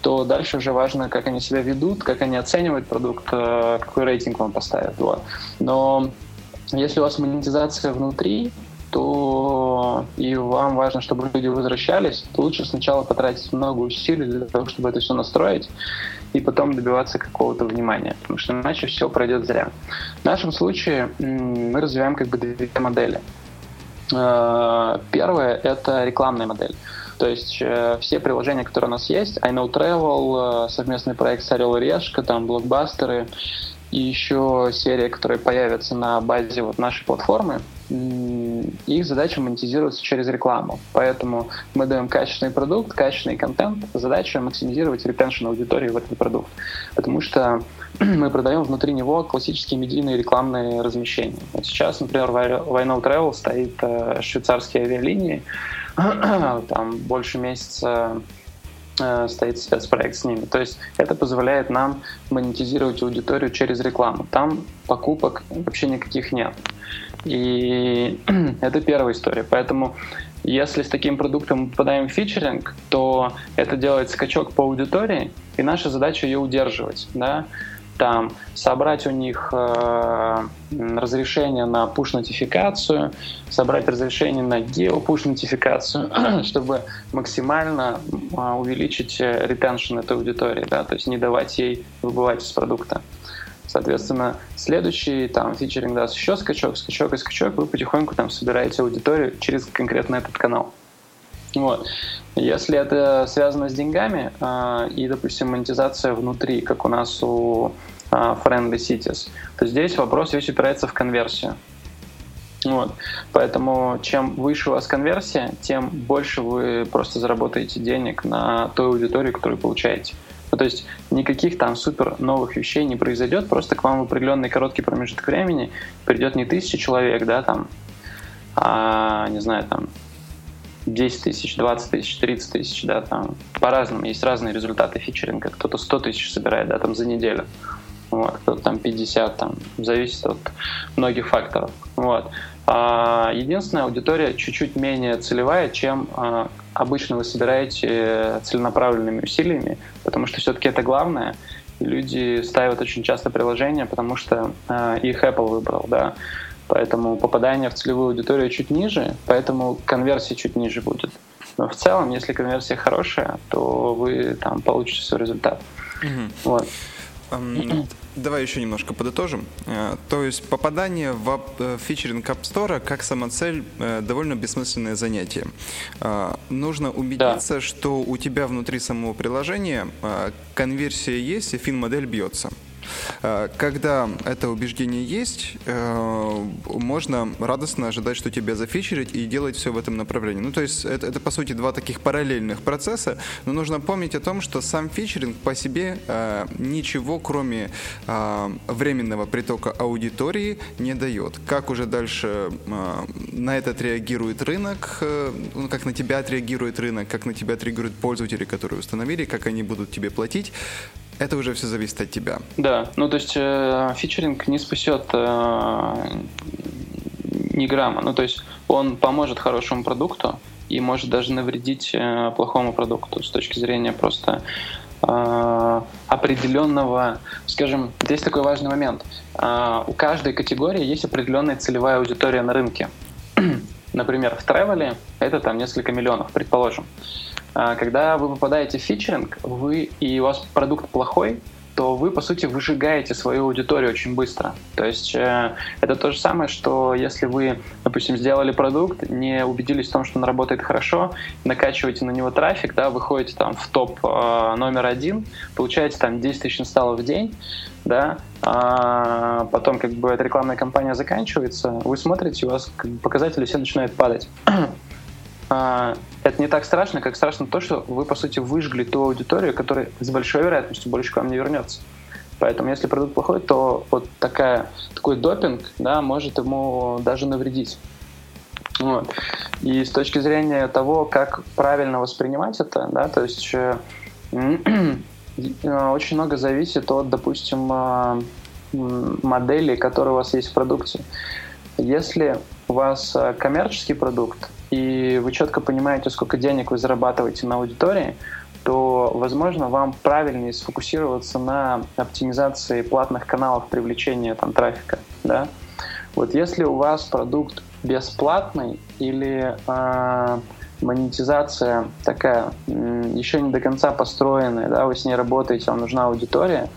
то дальше уже важно, как они себя ведут, как они оценивают продукт, какой рейтинг вам поставят. Вот. Но если у вас монетизация внутри, то и вам важно, чтобы люди возвращались, то лучше сначала потратить много усилий для того, чтобы это все настроить, и потом добиваться какого-то внимания, потому что иначе все пройдет зря. В нашем случае мы развиваем как бы две модели. Э, первая — это рекламная модель. То есть э, все приложения, которые у нас есть, I Know Travel, э, совместный проект с Орел и Решка, там блокбастеры, и еще серия, которая появится на базе вот нашей платформы, их задача монетизироваться через рекламу. Поэтому мы даем качественный продукт, качественный контент. Задача максимизировать ретеншн аудитории в этот продукт. Потому что мы продаем внутри него классические медийные рекламные размещения. Вот сейчас, например, в I Know Travel стоит э, швейцарские авиалинии. Там больше месяца Э, стоит спецпроект с ними. То есть это позволяет нам монетизировать аудиторию через рекламу. Там покупок вообще никаких нет. И это первая история. Поэтому если с таким продуктом мы попадаем в фичеринг, то это делает скачок по аудитории, и наша задача ее удерживать. Да? Там собрать у них э, разрешение на push-нотификацию, собрать разрешение на гео-push-нотификацию, чтобы максимально э, увеличить ретеншн этой аудитории, да, то есть не давать ей выбывать из продукта. Соответственно, следующий там фичеринг даст еще скачок, скачок и скачок, вы потихоньку там собираете аудиторию через конкретно этот канал. Вот. Если это связано с деньгами э, и, допустим, монетизация внутри, как у нас у э, Friendly Cities, то здесь вопрос весь упирается в конверсию. Вот. Поэтому чем выше у вас конверсия, тем больше вы просто заработаете денег на той аудитории, которую получаете. Ну, то есть никаких там супер новых вещей не произойдет, просто к вам в определенный короткий промежуток времени придет не тысяча человек, да, там, а, не знаю, там, 10 тысяч, 20 тысяч, 30 тысяч, да, там по-разному. Есть разные результаты фичеринга. Кто-то 100 тысяч собирает, да, там за неделю. Вот, кто-то там 50, там, зависит от многих факторов. Вот. А, единственная аудитория чуть-чуть менее целевая, чем а, обычно вы собираете целенаправленными усилиями, потому что все-таки это главное. люди ставят очень часто приложения, потому что а, их Apple выбрал, да. Поэтому попадание в целевую аудиторию чуть ниже, поэтому конверсия чуть ниже будет. Но в целом, если конверсия хорошая, то вы там получите свой результат. Угу. Вот. Давай еще немножко подытожим. Э, то есть попадание в э, фичеринг App Store как самоцель э, довольно бессмысленное занятие. Нужно убедиться, да. что у тебя внутри самого приложения конверсия есть и фин-модель бьется. Э, когда это убеждение есть, э, можно радостно ожидать, что тебя зафичерить и делать все в этом направлении. Ну, то есть это, это по сути два таких параллельных процесса, но нужно помнить о том, что сам фичеринг по себе э, ничего, кроме временного притока аудитории, не дает. Как уже дальше на это отреагирует рынок, ну, как на тебя отреагирует рынок, как на тебя отреагируют пользователи, которые установили, как они будут тебе платить, это уже все зависит от тебя. Да, ну то есть э, фичеринг не спасет э, ни грамма. Ну то есть он поможет хорошему продукту и может даже навредить э, плохому продукту с точки зрения просто э, определенного, скажем, здесь такой важный момент. Э, у каждой категории есть определенная целевая аудитория на рынке. Например, в тревеле это там несколько миллионов, предположим. А, когда вы попадаете в фичеринг, вы и у вас продукт плохой, то вы, по сути, выжигаете свою аудиторию очень быстро. То есть э, это то же самое, что если вы, допустим, сделали продукт, не убедились в том, что он работает хорошо, накачиваете на него трафик, да, выходите там в топ э, номер один, получаете там 10 тысяч инсталлов в день, да, а потом как бы эта рекламная кампания заканчивается, вы смотрите, у вас показатели все начинают падать. А, это не так страшно, как страшно то, что вы, по сути, выжгли ту аудиторию, которая с большой вероятностью больше к вам не вернется. Поэтому, если продукт плохой, то вот такая, такой допинг да, может ему даже навредить. Вот. И с точки зрения того, как правильно воспринимать это, да, то есть э, очень много зависит от, допустим, э, модели, которые у вас есть в продукте. Если у вас э, коммерческий продукт, и вы четко понимаете, сколько денег вы зарабатываете на аудитории, то, возможно, вам правильнее сфокусироваться на оптимизации платных каналов привлечения там, трафика. Да? Вот если у вас продукт бесплатный или э, монетизация такая еще не до конца построенная, да, вы с ней работаете, вам нужна аудитория,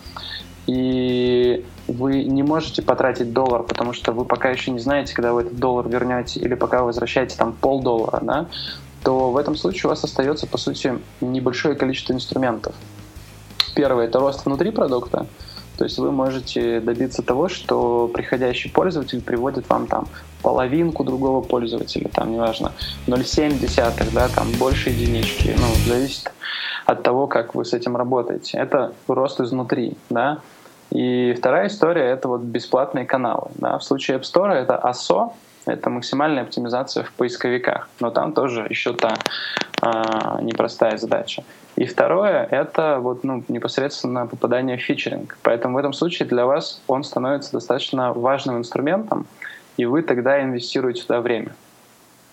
и вы не можете потратить доллар, потому что вы пока еще не знаете, когда вы этот доллар вернете, или пока вы возвращаете там полдоллара, да, то в этом случае у вас остается, по сути, небольшое количество инструментов. Первое — это рост внутри продукта, то есть вы можете добиться того, что приходящий пользователь приводит вам там половинку другого пользователя, там, неважно, 0,7, да, там, больше единички, ну, зависит от того, как вы с этим работаете. Это рост изнутри, да. И вторая история — это вот бесплатные каналы, да. В случае App Store это ASO, это максимальная оптимизация в поисковиках, но там тоже еще та а, непростая задача. И второе — это вот, ну, непосредственно попадание в фичеринг. Поэтому в этом случае для вас он становится достаточно важным инструментом, и вы тогда инвестируете туда время.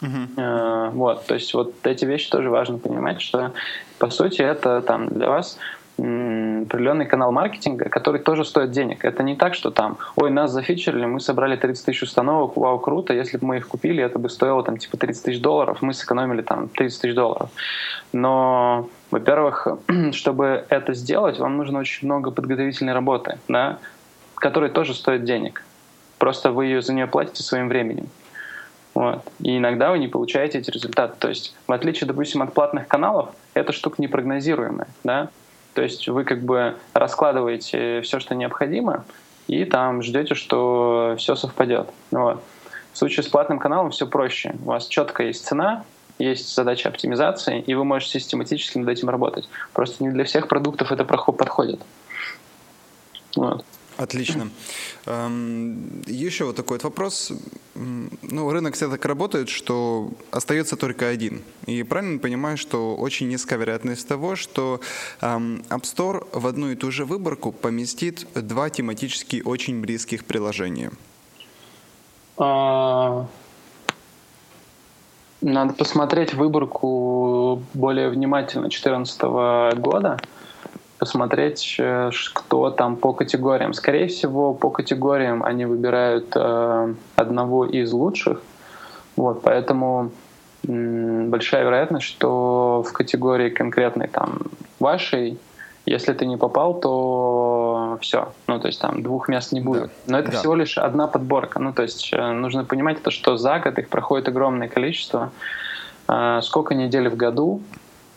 Uh-huh. Вот, то есть вот эти вещи тоже важно понимать, что по сути это там для вас определенный канал маркетинга, который тоже стоит денег. Это не так, что там, ой, нас зафичерили, мы собрали 30 тысяч установок, вау, круто, если бы мы их купили, это бы стоило там типа 30 тысяч долларов, мы сэкономили там 30 тысяч долларов. Но, во-первых, чтобы это сделать, вам нужно очень много подготовительной работы, да, которая тоже стоит денег. Просто вы ее за нее платите своим временем. Вот. И иногда вы не получаете эти результаты. То есть, в отличие, допустим, от платных каналов, эта штука непрогнозируемая. Да? То есть вы как бы раскладываете все, что необходимо, и там ждете, что все совпадет. Вот. В случае с платным каналом все проще. У вас четко есть цена, есть задача оптимизации, и вы можете систематически над этим работать. Просто не для всех продуктов это подходит. Вот. Отлично. Эм, Еще вот такой вот вопрос. Ну, рынок все так работает, что остается только один. И правильно понимаю, что очень низкая вероятность того, что эм, App Store в одну и ту же выборку поместит два тематически очень близких приложения. А, надо посмотреть выборку более внимательно 2014 года посмотреть, э, кто там по категориям. Скорее всего, по категориям они выбирают э, одного из лучших. Вот, поэтому большая вероятность, что в категории конкретной там вашей, если ты не попал, то все. Ну, то есть там двух мест не будет. Да. Но это да. всего лишь одна подборка. Ну, то есть э, нужно понимать, это, что за год их проходит огромное количество. Сколько недель в году,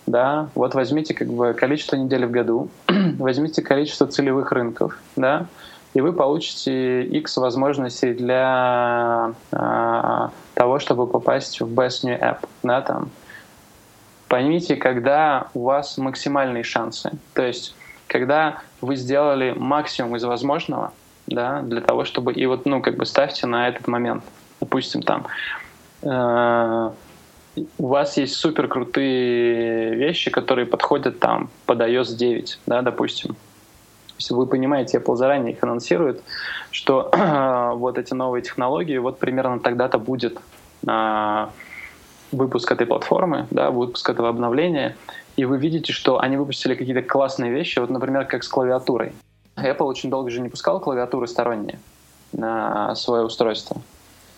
да, вот возьмите как бы количество недель в году, возьмите количество целевых рынков, да, и вы получите X возможностей для э, того, чтобы попасть в Best New App, да, там. Поймите, когда у вас максимальные шансы, то есть когда вы сделали максимум из возможного, да, для того, чтобы и вот, ну, как бы ставьте на этот момент, допустим, там э, у вас есть супер крутые вещи, которые подходят там под iOS 9, да, допустим. Если вы понимаете, Apple заранее их анонсирует, что вот эти новые технологии, вот примерно тогда-то будет а, выпуск этой платформы, да, выпуск этого обновления, и вы видите, что они выпустили какие-то классные вещи, вот, например, как с клавиатурой. Apple очень долго же не пускал клавиатуры сторонние на свое устройство.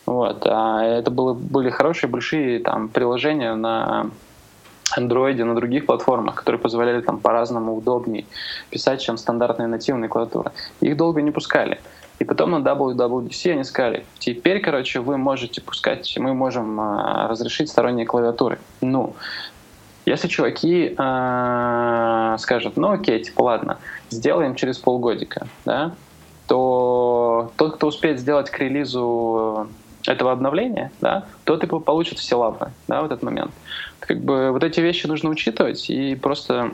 Вот. А это было, были хорошие большие там, приложения на Android, на других платформах, которые позволяли там по-разному удобнее писать, чем стандартные нативные клавиатуры. Их долго не пускали. И потом на WWDC они сказали, теперь, короче, вы можете пускать, мы можем а, разрешить сторонние клавиатуры. Ну, если чуваки э, скажут, ну окей, типа ладно, сделаем через полгодика, да, то тот, кто успеет сделать к релизу этого обновления, да, то ты получит все лавры, да, в этот момент. Как бы вот эти вещи нужно учитывать и просто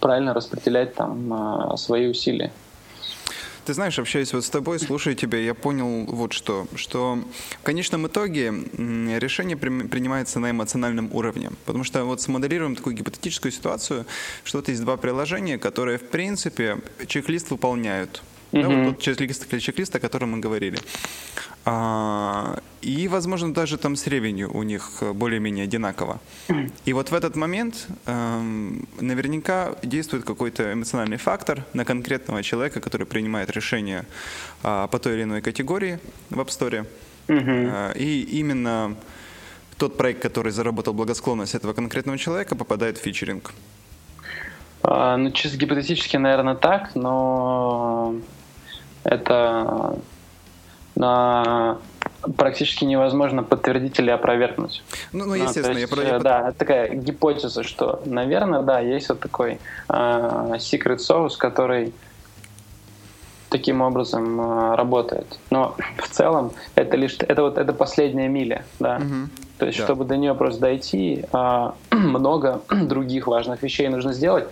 правильно распределять там а, свои усилия. Ты знаешь, общаясь вот с тобой, слушая тебя, я понял вот что, что в конечном итоге решение принимается на эмоциональном уровне. Потому что вот смоделируем такую гипотетическую ситуацию, что вот есть два приложения, которые в принципе чек-лист выполняют Mm-hmm. Да, вот тот чек-лист, чек-лист, о котором мы говорили. А, и, возможно, даже там с ревенью у них более-менее одинаково. И вот в этот момент эм, наверняка действует какой-то эмоциональный фактор на конкретного человека, который принимает решение э, по той или иной категории в App Store. Э, и именно тот проект, который заработал благосклонность этого конкретного человека, попадает в фичеринг. А, ну, чисто гипотетически, наверное, так, но это практически невозможно подтвердить или опровергнуть. Ну, ну естественно, есть, я про... Да, такая гипотеза, что, наверное, да, есть вот такой э, secret sauce, который таким образом э, работает. Но в целом это лишь это вот это последняя миля, да. Угу. То есть, да. чтобы до нее просто дойти, э, много других важных вещей нужно сделать.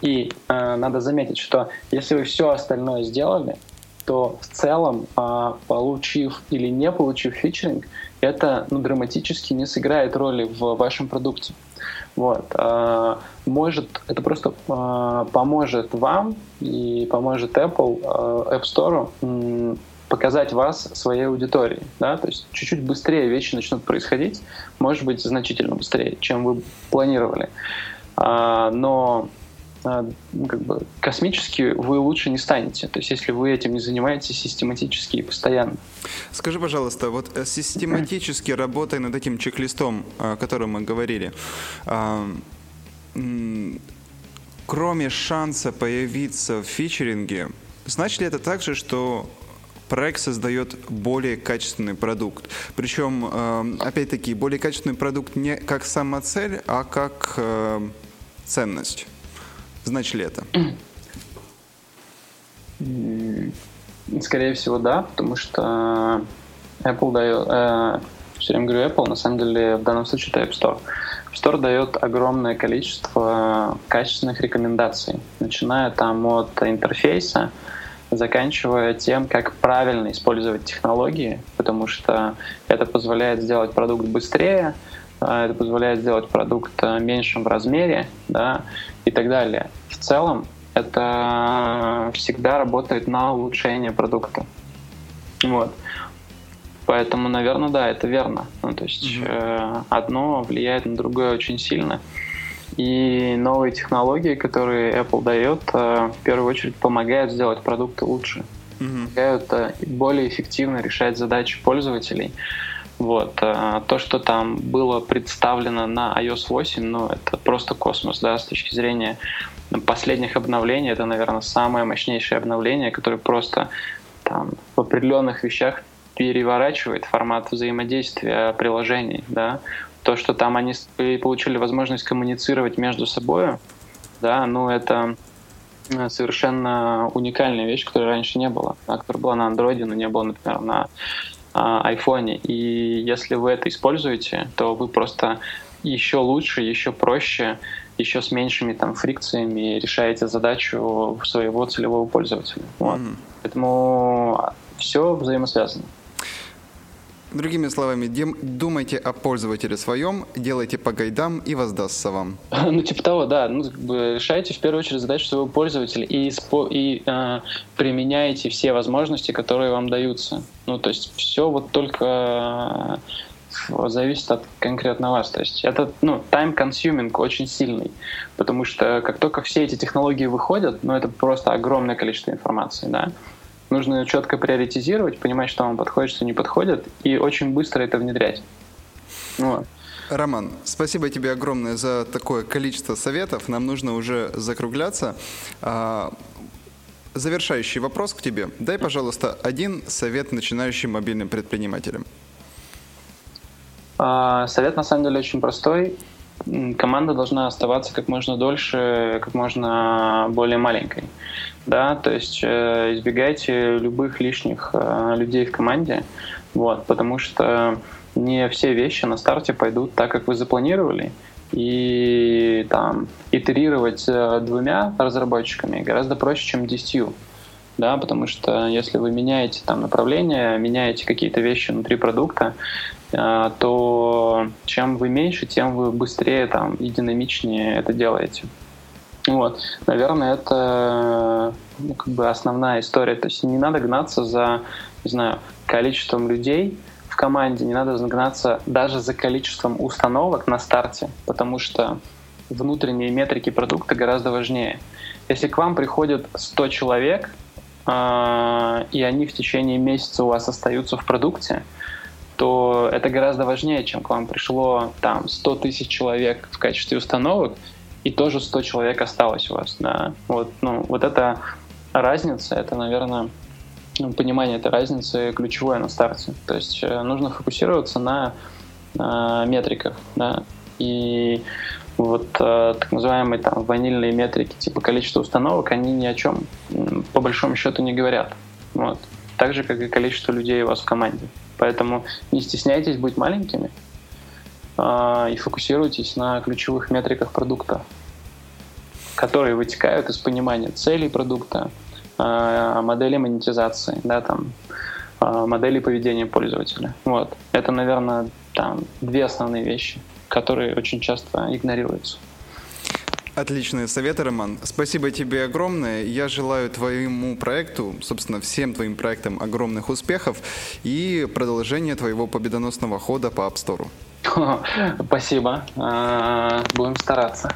И э, надо заметить, что если вы все остальное сделали, то в целом, а, получив или не получив фичеринг, это ну, драматически не сыграет роли в вашем продукте. Вот. А, может, это просто а, поможет вам и поможет Apple, App Store показать вас своей аудитории. Да? То есть чуть-чуть быстрее вещи начнут происходить, может быть, значительно быстрее, чем вы планировали. Но как бы космически вы лучше не станете. То есть если вы этим не занимаетесь систематически и постоянно. Скажи, пожалуйста, вот э, систематически работая над этим чек-листом, о котором мы говорили, а, кроме шанса появиться в фичеринге, значит ли это также, что проект создает более качественный продукт. Причем, опять-таки, более качественный продукт не как самоцель, а как э, ценность. Значит ли это? Скорее всего, да, потому что Apple дает... Э, все время говорю Apple, на самом деле в данном случае это App Store. App Store дает огромное количество качественных рекомендаций, начиная там от интерфейса, заканчивая тем, как правильно использовать технологии, потому что это позволяет сделать продукт быстрее, это позволяет сделать продукт э, меньшим в размере, да, и так далее. В целом это всегда работает на улучшение продукта. Вот. Поэтому, наверное, да, это верно. Ну, то есть mm-hmm. э, одно влияет на другое очень сильно. И новые технологии, которые Apple дает, э, в первую очередь помогают сделать продукты лучше. Mm-hmm. Помогают э, более эффективно решать задачи пользователей. Вот. А то, что там было представлено на iOS 8, ну, это просто космос, да, с точки зрения последних обновлений. Это, наверное, самое мощнейшее обновление, которое просто там в определенных вещах переворачивает формат взаимодействия приложений, да. То, что там они получили возможность коммуницировать между собой, да, ну, это совершенно уникальная вещь, которой раньше не было, да, которая была на Android, но не было, например, на iPhone. И если вы это используете, то вы просто еще лучше, еще проще, еще с меньшими там фрикциями решаете задачу своего целевого пользователя. Вот. Mm-hmm. Поэтому все взаимосвязано. Другими словами, думайте о пользователе своем, делайте по гайдам и воздастся вам. Ну, типа того, да. Ну, как бы решайте в первую очередь задачу своего пользователя и, и э, применяйте все возможности, которые вам даются. Ну, то есть все вот только э, зависит от конкретно вас. То есть это, ну, time-consuming очень сильный, потому что как только все эти технологии выходят, ну, это просто огромное количество информации, да, Нужно четко приоритизировать, понимать, что вам подходит, что не подходит, и очень быстро это внедрять. Вот. Роман, спасибо тебе огромное за такое количество советов. Нам нужно уже закругляться. А, завершающий вопрос к тебе. Дай, пожалуйста, один совет начинающим мобильным предпринимателям. А, совет на самом деле очень простой. Команда должна оставаться как можно дольше, как можно более маленькой. Да, то есть э, избегайте любых лишних э, людей в команде, вот, потому что не все вещи на старте пойдут так, как вы запланировали, и там итерировать э, двумя разработчиками гораздо проще, чем десятью, да, потому что если вы меняете там направление, меняете какие-то вещи внутри продукта, то чем вы меньше, тем вы быстрее там и динамичнее это делаете. Вот. Наверное, это ну, как бы основная история. То есть не надо гнаться за, не знаю, количеством людей в команде, не надо гнаться даже за количеством установок на старте, потому что внутренние метрики продукта гораздо важнее. Если к вам приходит 100 человек, э, и они в течение месяца у вас остаются в продукте, то это гораздо важнее, чем к вам пришло там 100 тысяч человек в качестве установок, и тоже 100 человек осталось у вас. Да. Вот, ну, вот эта разница, это, наверное, ну, понимание этой разницы ключевое на старте. То есть э, нужно фокусироваться на, на метриках. Да. И вот э, так называемые там ванильные метрики, типа количество установок, они ни о чем по большому счету не говорят. Вот. Так же, как и количество людей у вас в команде. Поэтому не стесняйтесь быть маленькими э, и фокусируйтесь на ключевых метриках продукта, которые вытекают из понимания целей продукта, э, модели монетизации, да, там, э, модели поведения пользователя. Вот. Это, наверное, там две основные вещи которые очень часто игнорируются. Отличные советы, Роман. Спасибо тебе огромное. Я желаю твоему проекту, собственно, всем твоим проектам огромных успехов и продолжения твоего победоносного хода по App Store. Спасибо. А, будем стараться.